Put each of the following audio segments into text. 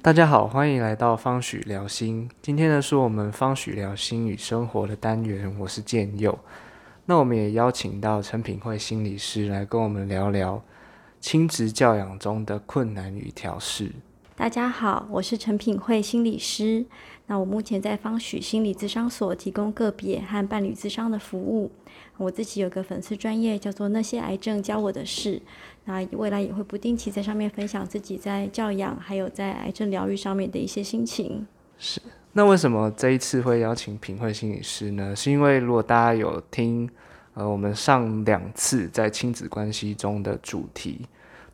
大家好，欢迎来到方许聊心。今天呢，是我们方许聊心与生活的单元，我是建佑。那我们也邀请到陈品慧心理师来跟我们聊聊亲职教养中的困难与调试。大家好，我是陈品慧心理师。那我目前在方许心理咨商所提供个别和伴侣咨商的服务。我自己有个粉丝专业叫做那些癌症教我的事。那未来也会不定期在上面分享自己在教养还有在癌症疗愈上面的一些心情。是。那为什么这一次会邀请品慧心理师呢？是因为如果大家有听呃我们上两次在亲子关系中的主题，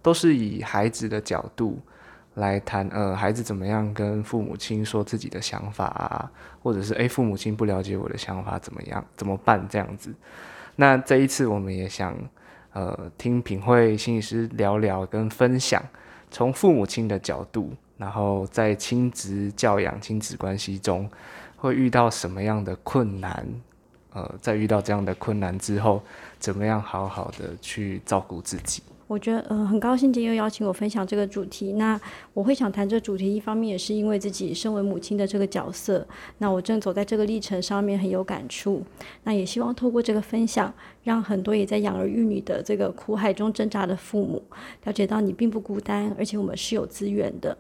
都是以孩子的角度。来谈呃，孩子怎么样跟父母亲说自己的想法啊，或者是诶，父母亲不了解我的想法怎么样怎么办这样子？那这一次我们也想呃听品慧心理师聊聊跟分享，从父母亲的角度，然后在亲子教养、亲子关系中会遇到什么样的困难？呃，在遇到这样的困难之后，怎么样好好的去照顾自己？我觉得，呃，很高兴今天又邀请我分享这个主题。那我会想谈这主题，一方面也是因为自己身为母亲的这个角色，那我正走在这个历程上面很有感触。那也希望透过这个分享，让很多也在养儿育女的这个苦海中挣扎的父母，了解到你并不孤单，而且我们是有资源的。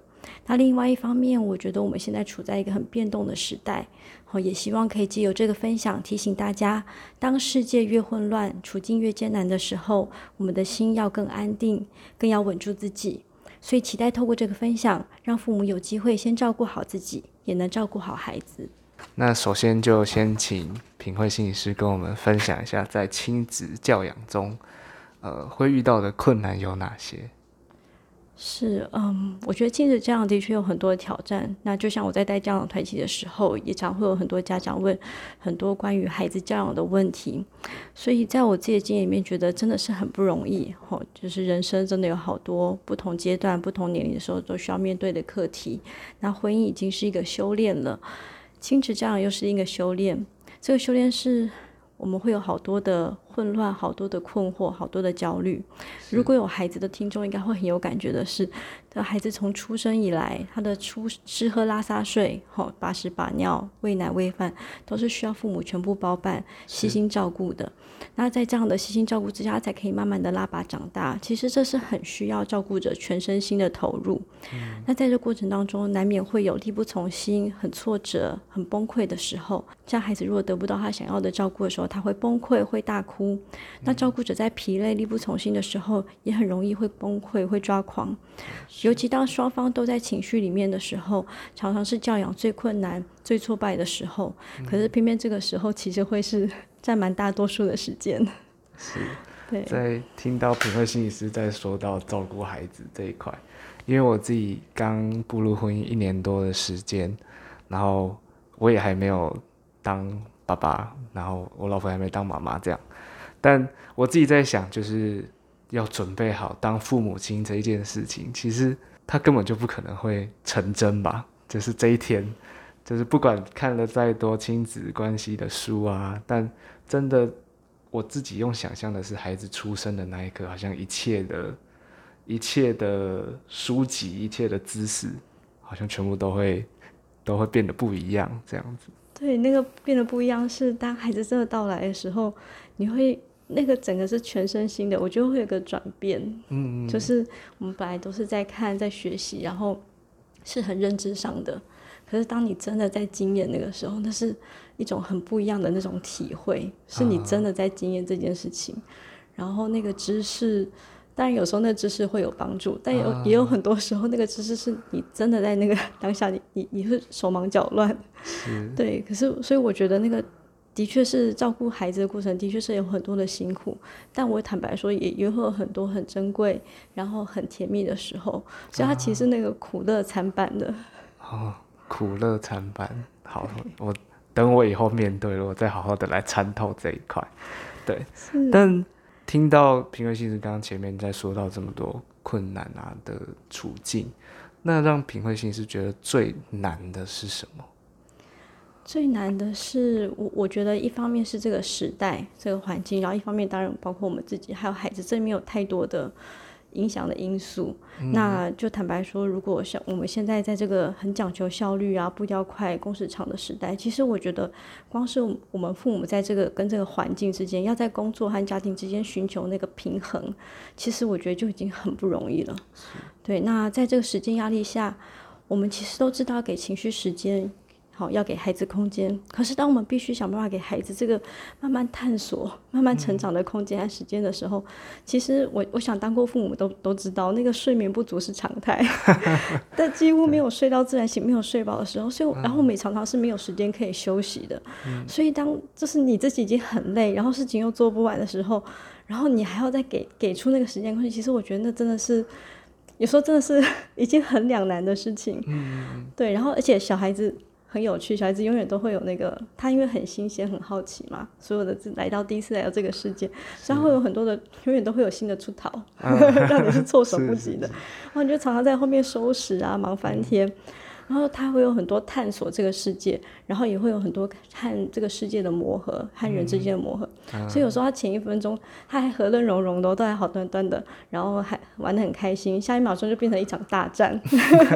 那另外一方面，我觉得我们现在处在一个很变动的时代，好，也希望可以借由这个分享提醒大家，当世界越混乱、处境越艰难的时候，我们的心要更安定，更要稳住自己。所以期待透过这个分享，让父母有机会先照顾好自己，也能照顾好孩子。那首先就先请品慧心理师跟我们分享一下，在亲子教养中，呃，会遇到的困难有哪些？是，嗯，我觉得亲子教养的确有很多的挑战。那就像我在带教养团体的时候，也常会有很多家长问很多关于孩子教养的问题。所以在我自己的经验里面，觉得真的是很不容易。吼，就是人生真的有好多不同阶段、不同年龄的时候都需要面对的课题。那婚姻已经是一个修炼了，亲子教养又是一个修炼。这个修炼是。我们会有好多的混乱，好多的困惑，好多的焦虑。如果有孩子的听众，应该会很有感觉的是，这孩子从出生以来，他的出吃喝拉撒睡，吼把屎把尿、喂奶喂饭，都是需要父母全部包办、悉心照顾的。那在这样的悉心照顾之下，才可以慢慢的拉拔长大。其实这是很需要照顾者全身心的投入。那在这过程当中，难免会有力不从心、很挫折、很崩溃的时候。像孩子如果得不到他想要的照顾的时候，他会崩溃、会大哭。那照顾者在疲累、力不从心的时候，也很容易会崩溃、会抓狂。尤其当双方都在情绪里面的时候，常常是教养最困难、最挫败的时候。可是偏偏这个时候，其实会是。占蛮大多数的时间，是。对，在听到品慧心理师在说到照顾孩子这一块，因为我自己刚步入婚姻一年多的时间，然后我也还没有当爸爸，然后我老婆还没当妈妈这样，但我自己在想，就是要准备好当父母亲这一件事情，其实他根本就不可能会成真吧，就是这一天。就是不管看了再多亲子关系的书啊，但真的我自己用想象的是，孩子出生的那一刻，好像一切的、一切的书籍、一切的知识，好像全部都会都会变得不一样，这样子。对，那个变得不一样是当孩子真的到来的时候，你会那个整个是全身心的，我觉得会有个转变。嗯嗯。就是我们本来都是在看、在学习，然后是很认知上的。可是，当你真的在经验那个时候，那是一种很不一样的那种体会，是你真的在经验这件事情。然后，那个知识，当然有时候那知识会有帮助，但有也有很多时候，那个知识是你真的在那个当下，你你你会手忙脚乱。对，可是，所以我觉得那个的确是照顾孩子的过程，的确是有很多的辛苦。但我坦白说，也也会有很多很珍贵，然后很甜蜜的时候。所以，它其实那个苦乐参半的。哦苦乐参半，好，我等我以后面对了，我再好好的来参透这一块。对，但听到平慧先生刚刚前面在说到这么多困难啊的处境，那让平慧先生觉得最难的是什么？最难的是我，我觉得一方面是这个时代、这个环境，然后一方面当然包括我们自己还有孩子，这里面有太多的。影响的因素。那就坦白说，如果像我们现在在这个很讲求效率啊、步调快、工时长的时代，其实我觉得，光是我们父母在这个跟这个环境之间，要在工作和家庭之间寻求那个平衡，其实我觉得就已经很不容易了。对，那在这个时间压力下，我们其实都知道给情绪时间。好，要给孩子空间。可是，当我们必须想办法给孩子这个慢慢探索、慢慢成长的空间和时间的时候，其实我我想当过父母都都知道，那个睡眠不足是常态，但几乎没有睡到自然醒、没有睡饱的时候，所以然后我们也常常是没有时间可以休息的。所以，当就是你自己已经很累，然后事情又做不完的时候，然后你还要再给给出那个时间空间，其实我觉得那真的是有时候真的是 已经很两难的事情。嗯，对。然后，而且小孩子。很有趣，小孩子永远都会有那个，他因为很新鲜、很好奇嘛，所有的来到第一次来到这个世界，所以他会有很多的，永远都会有新的出逃，让你是措手不及的，然后你就常常在后面收拾啊，忙翻天。然后他会有很多探索这个世界，然后也会有很多和这个世界的磨合，和人之间的磨合。所以有时候他前一分钟他还和乐融融的，都还好端端的，然后还玩的很开心，下一秒钟就变成一场大战。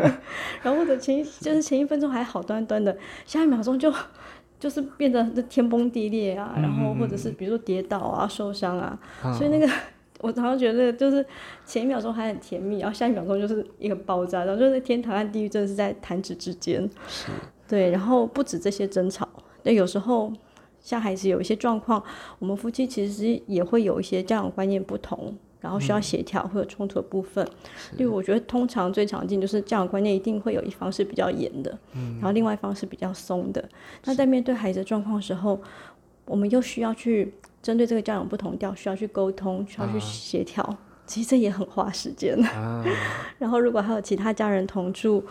然后或者前就是前一分钟还好端端的，下一秒钟就就是变得天崩地裂啊，然后或者是比如说跌倒啊、受伤啊，所以那个。我常常觉得，就是前一秒钟还很甜蜜，然后下一秒钟就是一个爆炸，然后就是天堂和地狱真的是在弹指之间。是。对，然后不止这些争吵，那有时候像孩子有一些状况，我们夫妻其实也会有一些教养观念不同，然后需要协调或者冲突的部分。例如，我觉得通常最常见就是教养观念一定会有一方是比较严的，然后另外一方是比较松的。那在面对孩子的状况的时候，我们又需要去。针对这个教养不同调，需要去沟通，需要去协调，其实这也很花时间。然后，如果还有其他家人同住，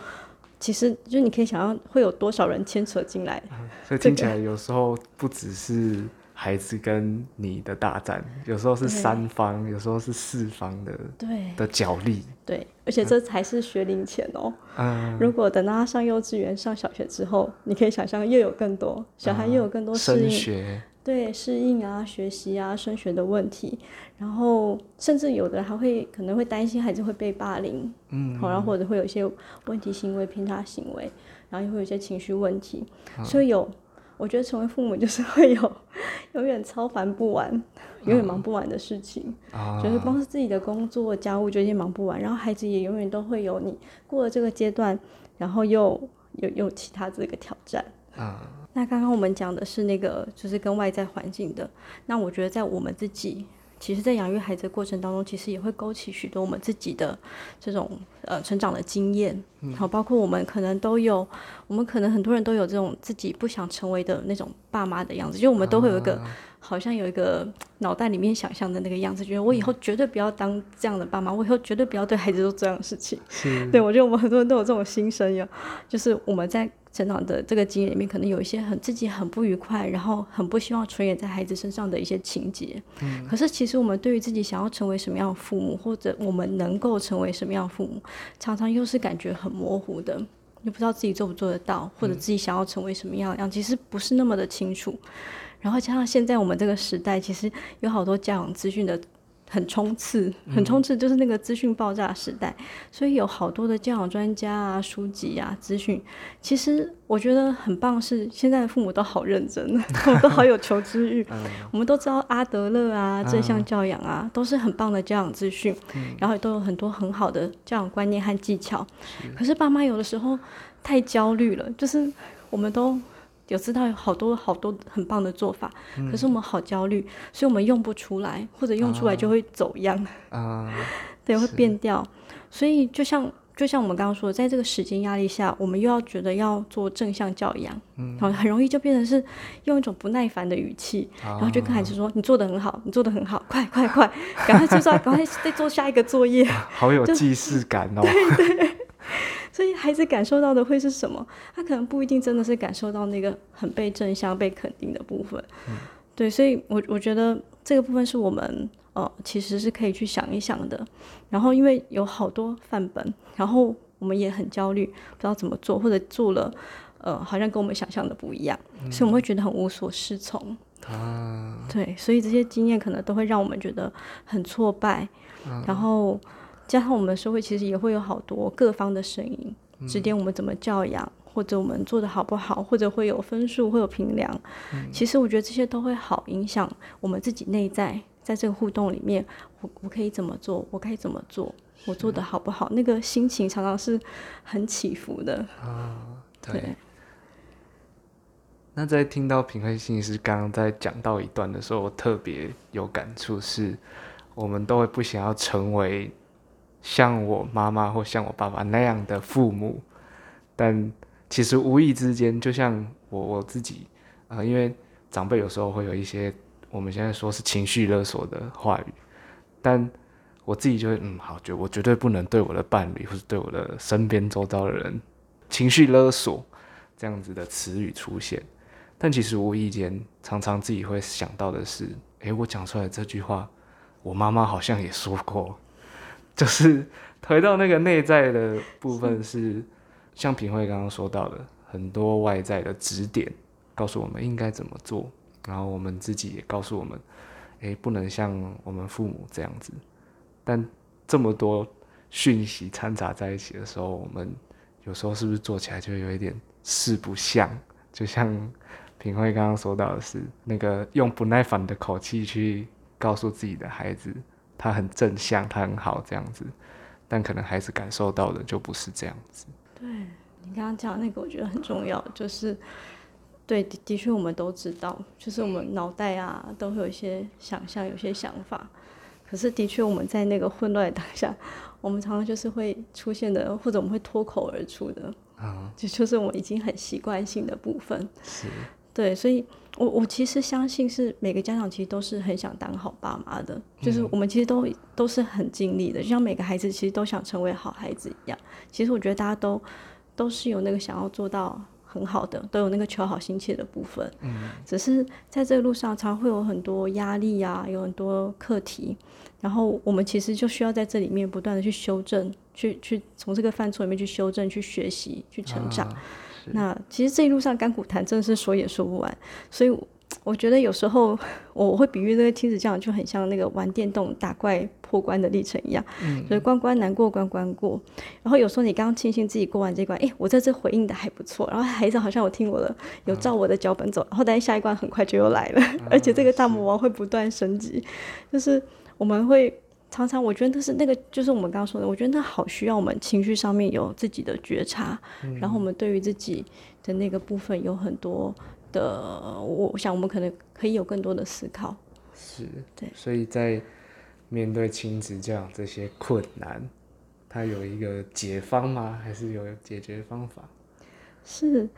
其实就你可以想象会有多少人牵扯进来。所以听起来有时候不只是孩子跟你的大战，有时候是三方，有时候是四方的对的角力。对，而且这才是学龄前哦。嗯。如果等到他上幼稚园、上小学之后，你可以想象又有更多小孩，又有更多适应。对适应啊、学习啊、升学的问题，然后甚至有的还会可能会担心孩子会被霸凌，嗯，好，然后或者会有一些问题行为、偏差行为，然后也会有一些情绪问题，所以有，我觉得成为父母就是会有永远超烦不完、永远忙不完的事情，就是光是自己的工作、家务就已经忙不完，然后孩子也永远都会有你过了这个阶段，然后又有有其他这个挑战啊。那刚刚我们讲的是那个，就是跟外在环境的。那我觉得在我们自己，其实，在养育孩子的过程当中，其实也会勾起许多我们自己的这种呃成长的经验。好，包括我们可能都有，我们可能很多人都有这种自己不想成为的那种爸妈的样子，就我们都会有一个。好像有一个脑袋里面想象的那个样子，觉得我以后绝对不要当这样的爸妈，我以后绝对不要对孩子做这样的事情。对，我觉得我们很多人都有这种心声呀，就是我们在成长的这个经验里面，可能有一些很自己很不愉快，然后很不希望重演在孩子身上的一些情节。嗯。可是其实我们对于自己想要成为什么样的父母，或者我们能够成为什么样的父母，常常又是感觉很模糊的，又不知道自己做不做得到，或者自己想要成为什么样样，其实不是那么的清楚。然后加上现在我们这个时代，其实有好多教养资讯的很冲刺，很冲刺，就是那个资讯爆炸时代，所以有好多的教养专家啊、书籍啊、资讯。其实我觉得很棒，是现在的父母都好认真，都好有求知欲。我们都知道阿德勒啊、正向教养啊，都是很棒的教养资讯，然后也都有很多很好的教养观念和技巧。可是爸妈有的时候太焦虑了，就是我们都。有知道有好多好多很棒的做法，可是我们好焦虑，所以我们用不出来，或者用出来就会走样啊，对，会变掉。所以就像就像我们刚刚说的，在这个时间压力下，我们又要觉得要做正向教养，嗯，很容易就变成是用一种不耐烦的语气，然后就跟孩子说：“你做的很好，你做的很好，快快快，赶快去做，赶快再做下一个作业。”好有既视感哦。对 对。所以孩子感受到的会是什么？他可能不一定真的是感受到那个很被正向、被肯定的部分。对，所以我我觉得这个部分是我们呃其实是可以去想一想的。然后因为有好多范本，然后我们也很焦虑，不知道怎么做，或者做了呃好像跟我们想象的不一样，所以我们会觉得很无所适从啊。对，所以这些经验可能都会让我们觉得很挫败，然后。加上我们社会其实也会有好多各方的声音，指点我们怎么教养，或者我们做的好不好，或者会有分数，会有评量。其实我觉得这些都会好影响我们自己内在，在这个互动里面，我我可以怎么做，我该怎么做，我做的好不好，那个心情常常是很起伏的。啊，对。那在听到平慧心理师刚刚在讲到一段的时候，我特别有感触，是我们都会不想要成为像我妈妈或像我爸爸那样的父母，但其实无意之间，就像我我自己啊，因为长辈有时候会有一些我们现在说是情绪勒索的话语，但我自己就会嗯好，就我绝对不能对我的伴侣或者对我的身边周遭的人情绪勒索这样子的词语出现。但其实无意间，常常自己会想到的是，诶，我讲出来这句话，我妈妈好像也说过，就是回到那个内在的部分，是像品慧刚刚说到的，很多外在的指点，告诉我们应该怎么做，然后我们自己也告诉我们，诶，不能像我们父母这样子。但这么多讯息掺杂在一起的时候，我们有时候是不是做起来就有一点四不像，就像。品慧刚刚说到的是那个用不耐烦的口气去告诉自己的孩子，他很正向，他很好这样子，但可能孩子感受到的就不是这样子。对你刚刚讲那个，我觉得很重要，就是对的，的确我们都知道，就是我们脑袋啊都会有一些想象，有些想法，可是的确我们在那个混乱当下，我们常常就是会出现的，或者我们会脱口而出的，啊，这就是我们已经很习惯性的部分。是。对，所以，我我其实相信是每个家长其实都是很想当好爸妈的，就是我们其实都都是很尽力的，就像每个孩子其实都想成为好孩子一样。其实我觉得大家都都是有那个想要做到很好的，都有那个求好心切的部分。嗯，只是在这个路上，常会有很多压力啊，有很多课题，然后我们其实就需要在这里面不断的去修正，去去从这个犯错里面去修正、去学习、去成长。那其实这一路上干股谈真的是说也说不完，所以我觉得有时候我会比喻那个亲子教养就很像那个玩电动打怪破关的历程一样，所以关关难过关关过。然后有时候你刚刚庆幸自己过完这关，哎，我在这回应的还不错，然后孩子好像我听我的，有照我的脚本走，然后但下一关很快就又来了，而且这个大魔王会不断升级，就是我们会。常常我觉得那是那个，就是我们刚刚说的，我觉得那好需要我们情绪上面有自己的觉察，然后我们对于自己的那个部分有很多的，我想我们可能可以有更多的思考。是，对。所以在面对亲子这样这些困难，它有一个解方吗？还是有解决方法？是。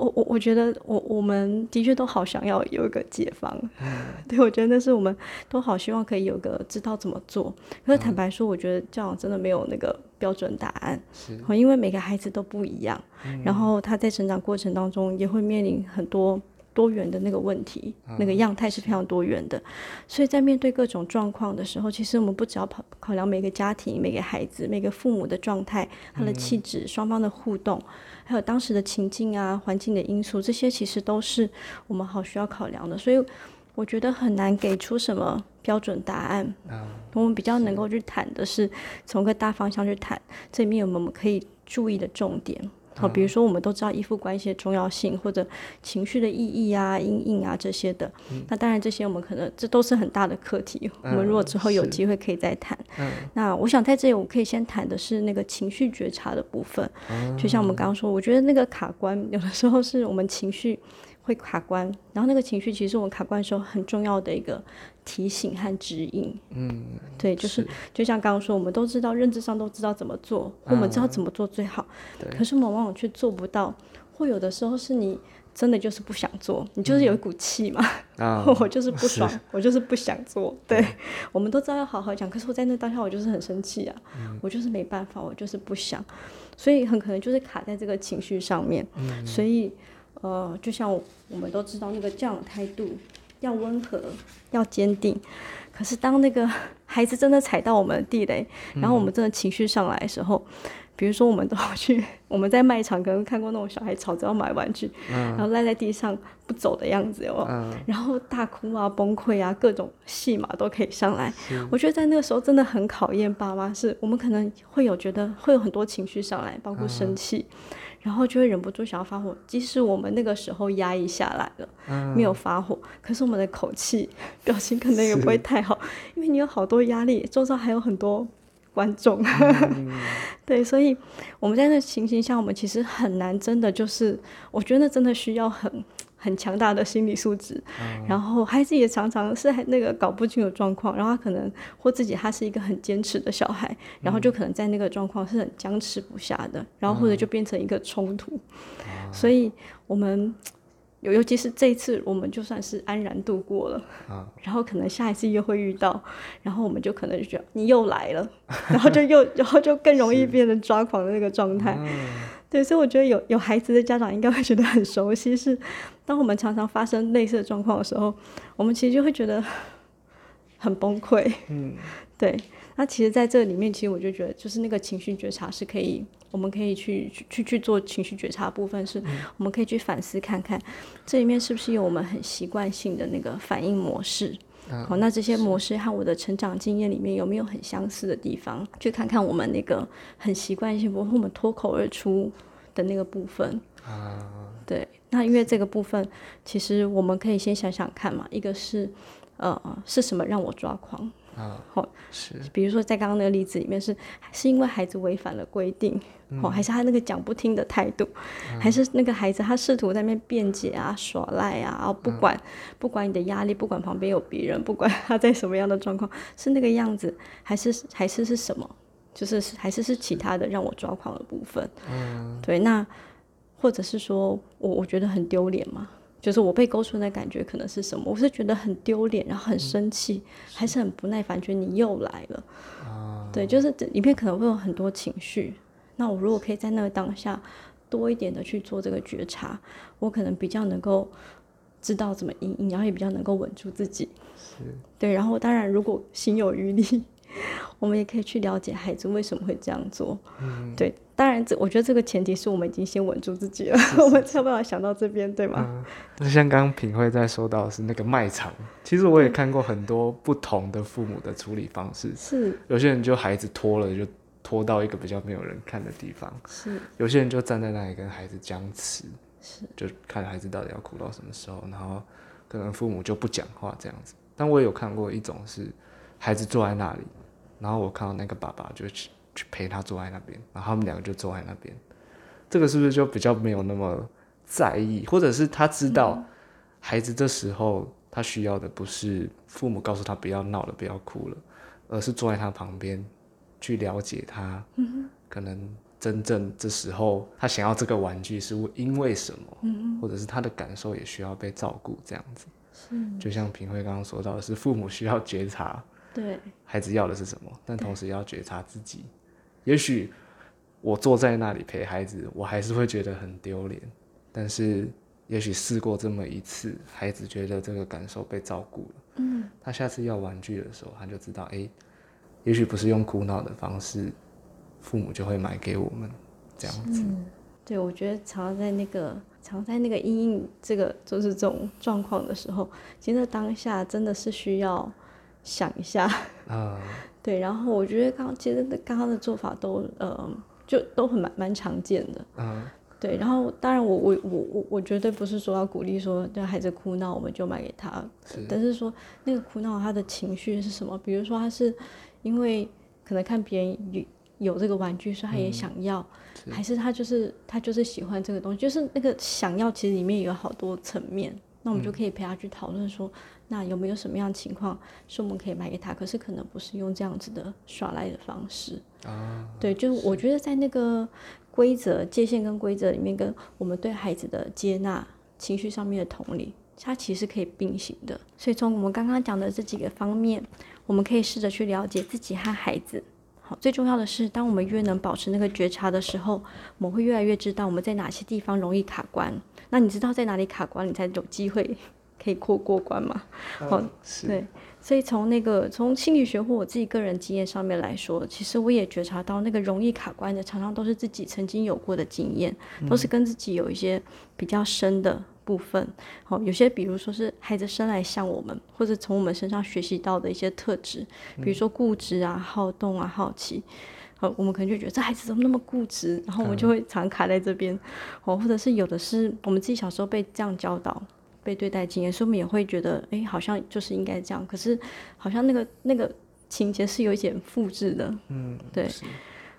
我我我觉得我我们的确都好想要有一个解放，对我觉得那是我们都好希望可以有个知道怎么做。可是坦白说，我觉得这样真的没有那个标准答案，是，因为每个孩子都不一样，然后他在成长过程当中也会面临很多。多元的那个问题，那个样态是非常多元的，所以在面对各种状况的时候，其实我们不只要考考量每个家庭、每个孩子、每个父母的状态、他的气质、双方的互动，还有当时的情境啊、环境的因素，这些其实都是我们好需要考量的。所以我觉得很难给出什么标准答案。我们比较能够去谈的是从个大方向去谈，这里面有我们可以注意的重点。好，比如说我们都知道依附关系的重要性，或者情绪的意义啊、阴影啊这些的。那当然这些我们可能这都是很大的课题。我们如果之后有机会可以再谈。那我想在这里我可以先谈的是那个情绪觉察的部分。就像我们刚刚说，我觉得那个卡关有的时候是我们情绪。会卡关，然后那个情绪其实我们卡关的时候很重要的一个提醒和指引。嗯，对，就是就像刚刚说，我们都知道认知上都知道怎么做，我们知道怎么做最好。对。可是我们往往却做不到，或有的时候是你真的就是不想做，你就是有一股气嘛。啊。我就是不爽，我就是不想做。对。我们都知道要好好讲，可是我在那当下我就是很生气啊，我就是没办法，我就是不想，所以很可能就是卡在这个情绪上面。嗯。所以。呃，就像我们都知道，那个教养态度要温和，要坚定。可是当那个 孩子真的踩到我们的地雷，然后我们真的情绪上来的时候，比如说我们都要去我们在卖场可能看过那种小孩吵着要买玩具，然后赖在地上不走的样子，有然后大哭啊、崩溃啊，各种戏码都可以上来。我觉得在那个时候真的很考验爸妈，是我们可能会有觉得会有很多情绪上来，包括生气。然后就会忍不住想要发火，即使我们那个时候压抑下来了，没有发火，可是我们的口气、表情可能也不会太好，因为你有好多压力，周遭还有很多观众，对，所以我们在那情形下，我们其实很难真的就是，我觉得真的需要很。很强大的心理素质，然后孩子也常常是那个搞不清楚状况，然后他可能或自己他是一个很坚持的小孩，然后就可能在那个状况是很僵持不下的，然后或者就变成一个冲突，所以我们尤尤其是这一次，我们就算是安然度过了，然后可能下一次又会遇到，然后我们就可能就觉得你又来了，然后就又 然后就更容易变成抓狂的那个状态。对，所以我觉得有有孩子的家长应该会觉得很熟悉，是当我们常常发生类似的状况的时候，我们其实就会觉得很崩溃。嗯，对。那其实，在这里面，其实我就觉得，就是那个情绪觉察是可以，我们可以去去去做情绪觉察部分，是我们可以去反思看看，这里面是不是有我们很习惯性的那个反应模式。好，那这些模式和我的成长经验里面有没有很相似的地方？去看看我们那个很习惯性，我们脱口而出的那个部分。啊，对，那因为这个部分，其实我们可以先想想看嘛，一个是，呃，是什么让我抓狂？啊，好是，比如说在刚刚那个例子里面，是是因为孩子违反了规定，哦，还是他那个讲不听的态度，还是那个孩子他试图在那边辩解啊、耍赖啊，然后不管不管你的压力，不管旁边有别人，不管他在什么样的状况，是那个样子，还是还是是什么？就是还是是其他的让我抓狂的部分。嗯，对，那或者是说我我觉得很丢脸吗？就是我被勾出的感觉可能是什么？我是觉得很丢脸，然后很生气，还是很不耐烦，觉得你又来了。对，就是里面可能会有很多情绪。那我如果可以在那个当下多一点的去做这个觉察，我可能比较能够知道怎么应应，然后也比较能够稳住自己。是。对，然后当然如果心有余力。我们也可以去了解孩子为什么会这样做。嗯，对，当然这我觉得这个前提是我们已经先稳住自己了，我们才有办法想到这边，对吗？那像刚刚品慧在说到是那个卖场，其实我也看过很多不同的父母的处理方式。是，有些人就孩子拖了就拖到一个比较没有人看的地方。是，有些人就站在那里跟孩子僵持，是，就看孩子到底要哭到什么时候，然后可能父母就不讲话这样子。但我也有看过一种是孩子坐在那里。然后我看到那个爸爸就去去陪他坐在那边，然后他们两个就坐在那边，这个是不是就比较没有那么在意，或者是他知道孩子这时候他需要的不是父母告诉他不要闹了不要哭了，而是坐在他旁边去了解他，可能真正这时候他想要这个玩具是因为什么，或者是他的感受也需要被照顾这样子，就像平慧刚刚说到的是父母需要觉察。对，孩子要的是什么？但同时要觉察自己。也许我坐在那里陪孩子，我还是会觉得很丢脸。但是，也许试过这么一次，孩子觉得这个感受被照顾了。嗯，他下次要玩具的时候，他就知道，哎，也许不是用哭闹的方式，父母就会买给我们这样子。对，我觉得常在那个常在那个阴影这个就是这种状况的时候，其实当下真的是需要。想一下。啊，对，然后我觉得刚其实刚刚的做法都呃，就都很蛮蛮常见的，啊，对，然后当然我我我我我绝对不是说要鼓励说让孩子哭闹我们就买给他，但是说那个哭闹他的情绪是什么？比如说他是因为可能看别人有有这个玩具，所以他也想要，还是他就是他就是喜欢这个东西，就是那个想要其实里面有好多层面，那我们就可以陪他去讨论说。那有没有什么样的情况是我们可以买给他？可是可能不是用这样子的耍赖的方式啊。对，就是我觉得在那个规则界限跟规则里面，跟我们对孩子的接纳、情绪上面的同理，它其实可以并行的。所以从我们刚刚讲的这几个方面，我们可以试着去了解自己和孩子。好，最重要的是，当我们越能保持那个觉察的时候，我们会越来越知道我们在哪些地方容易卡关。那你知道在哪里卡关，你才有机会。可以过过关嘛。哦，对。所以从那个从心理学或我自己个人经验上面来说，其实我也觉察到那个容易卡关的，常常都是自己曾经有过的经验，都是跟自己有一些比较深的部分。好，有些比如说是孩子生来像我们，或者从我们身上学习到的一些特质，比如说固执啊、好动啊、好奇。好，我们可能就觉得这孩子怎么那么固执，然后我们就会常卡在这边。哦，或者是有的是我们自己小时候被这样教导。被对待经验，所以我们也会觉得，哎，好像就是应该这样。可是，好像那个那个情节是有一点复制的，嗯，对。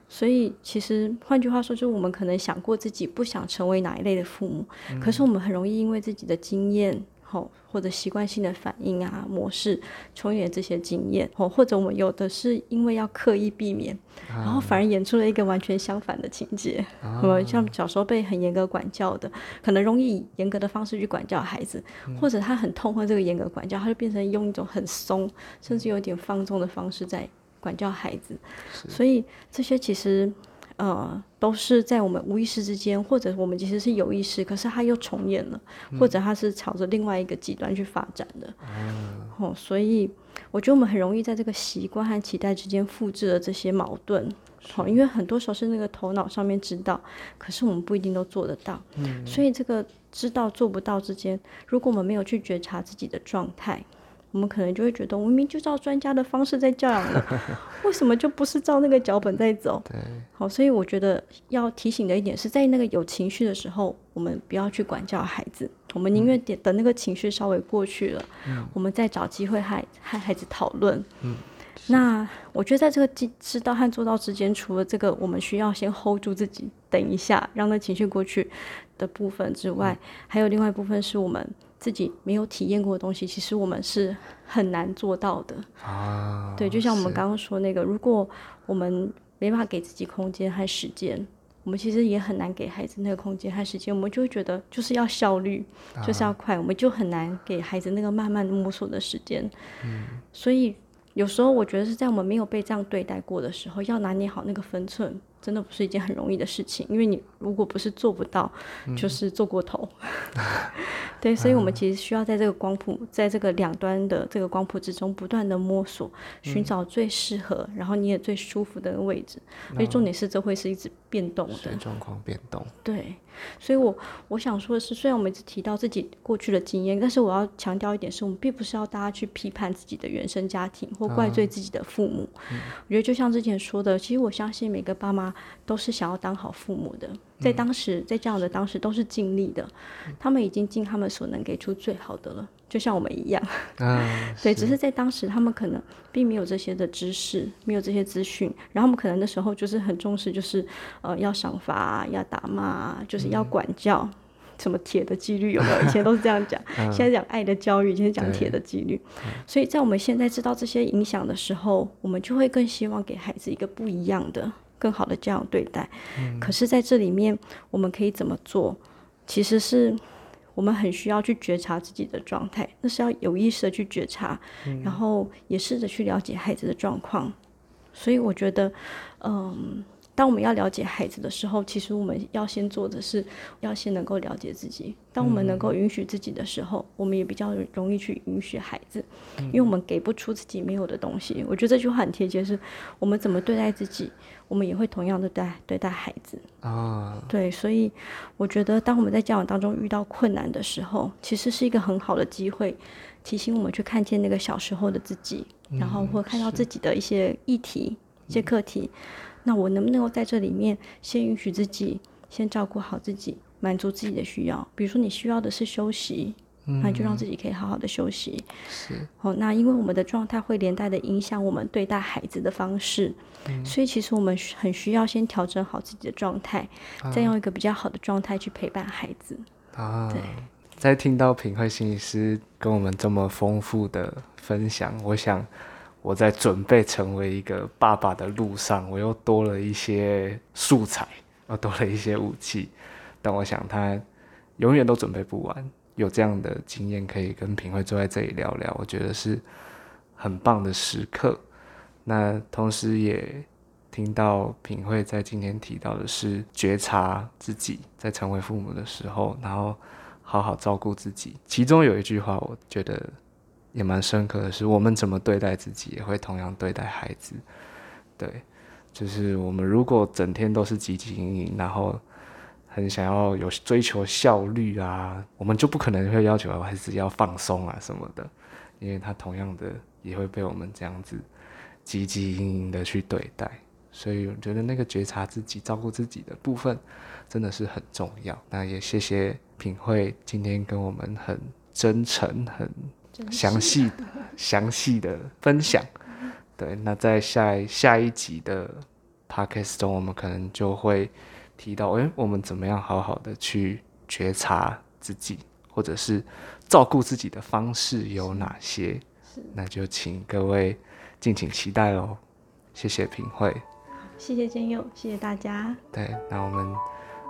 所以，其实换句话说，就是我们可能想过自己不想成为哪一类的父母，可是我们很容易因为自己的经验。吼，或者习惯性的反应啊模式，重演这些经验，吼，或者我们有的是因为要刻意避免，然后反而演出了一个完全相反的情节。呃，像小时候被很严格管教的，可能容易以严格的方式去管教孩子，或者他很痛恨这个严格管教，他就变成用一种很松，甚至有点放纵的方式在管教孩子。所以这些其实。呃，都是在我们无意识之间，或者我们其实是有意识，可是它又重演了，或者它是朝着另外一个极端去发展的。哦，所以我觉得我们很容易在这个习惯和期待之间复制了这些矛盾。好，因为很多时候是那个头脑上面知道，可是我们不一定都做得到。嗯，所以这个知道做不到之间，如果我们没有去觉察自己的状态。我们可能就会觉得，我明明就照专家的方式在教养了，为什么就不是照那个脚本在走？对，好，所以我觉得要提醒的一点是在那个有情绪的时候，我们不要去管教孩子，我们宁愿点等那个情绪稍微过去了，我们再找机会和和孩子讨论。嗯，那我觉得在这个知道和做到之间，除了这个我们需要先 hold 住自己，等一下让那情绪过去的部分之外，还有另外一部分是我们。自己没有体验过的东西，其实我们是很难做到的啊。对，就像我们刚刚说那个，如果我们没办法给自己空间和时间，我们其实也很难给孩子那个空间和时间。我们就会觉得就是要效率，就是要快，我们就很难给孩子那个慢慢摸索的时间。嗯，所以有时候我觉得是在我们没有被这样对待过的时候，要拿捏好那个分寸。真的不是一件很容易的事情，因为你如果不是做不到，就是做过头。对，所以我们其实需要在这个光谱，在这个两端的这个光谱之中，不断的摸索，寻找最适合，然后你也最舒服的位置。所以重点是，这会是一直变动的状况变动。对，所以我我想说的是，虽然我们一直提到自己过去的经验，但是我要强调一点是，我们并不是要大家去批判自己的原生家庭或怪罪自己的父母。我觉得就像之前说的，其实我相信每个爸妈。都是想要当好父母的，在当时，在这样的当时都是尽力的，他们已经尽他们所能给出最好的了，就像我们一样。对，只是在当时他们可能并没有这些的知识，没有这些资讯，然后我们可能那时候就是很重视，就是呃要赏罚，要打骂，就是要管教，什么铁的纪律有没有？以前都是这样讲，现在讲爱的教育，今天讲铁的纪律。所以在我们现在知道这些影响的时候，我们就会更希望给孩子一个不一样的。更好的这样对待，可是在这里面我们可以怎么做？其实是我们很需要去觉察自己的状态，那是要有意识的去觉察，然后也试着去了解孩子的状况。所以我觉得，嗯。当我们要了解孩子的时候，其实我们要先做的是，要先能够了解自己。当我们能够允许自己的时候，我们也比较容易去允许孩子，因为我们给不出自己没有的东西。我觉得这句话很贴切，是我们怎么对待自己，我们也会同样的对对待孩子啊。对，所以我觉得当我们在交往当中遇到困难的时候，其实是一个很好的机会，提醒我们去看见那个小时候的自己，然后或看到自己的一些议题、一些课题。那我能不能够在这里面先允许自己先照顾好自己，满足自己的需要？比如说你需要的是休息，那就让自己可以好好的休息。是哦，那因为我们的状态会连带的影响我们对待孩子的方式，所以其实我们很需要先调整好自己的状态，再用一个比较好的状态去陪伴孩子。啊，对，在听到品慧心理师跟我们这么丰富的分享，我想。我在准备成为一个爸爸的路上，我又多了一些素材，又多了一些武器。但我想他永远都准备不完。有这样的经验可以跟品慧坐在这里聊聊，我觉得是很棒的时刻。那同时也听到品慧在今天提到的是觉察自己在成为父母的时候，然后。好好照顾自己。其中有一句话，我觉得也蛮深刻的是：我们怎么对待自己，也会同样对待孩子。对，就是我们如果整天都是汲汲营营，然后很想要有追求效率啊，我们就不可能会要求孩子要放松啊什么的，因为他同样的也会被我们这样子汲汲营营的去对待。所以我觉得那个觉察自己、照顾自己的部分真的是很重要。那也谢谢品慧今天跟我们很真诚、很详细、详细的分享。对，那在下下一集的 podcast 中，我们可能就会提到，哎，我们怎么样好好的去觉察自己，或者是照顾自己的方式有哪些？那就请各位敬请期待喽。谢谢品慧。谢谢真佑，谢谢大家。对，那我们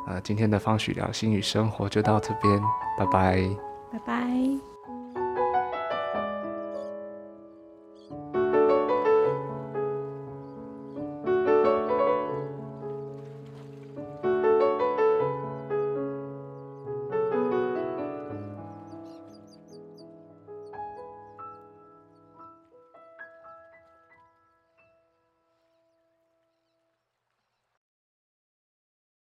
呃今天的方许聊心与生活就到这边，拜拜，拜拜。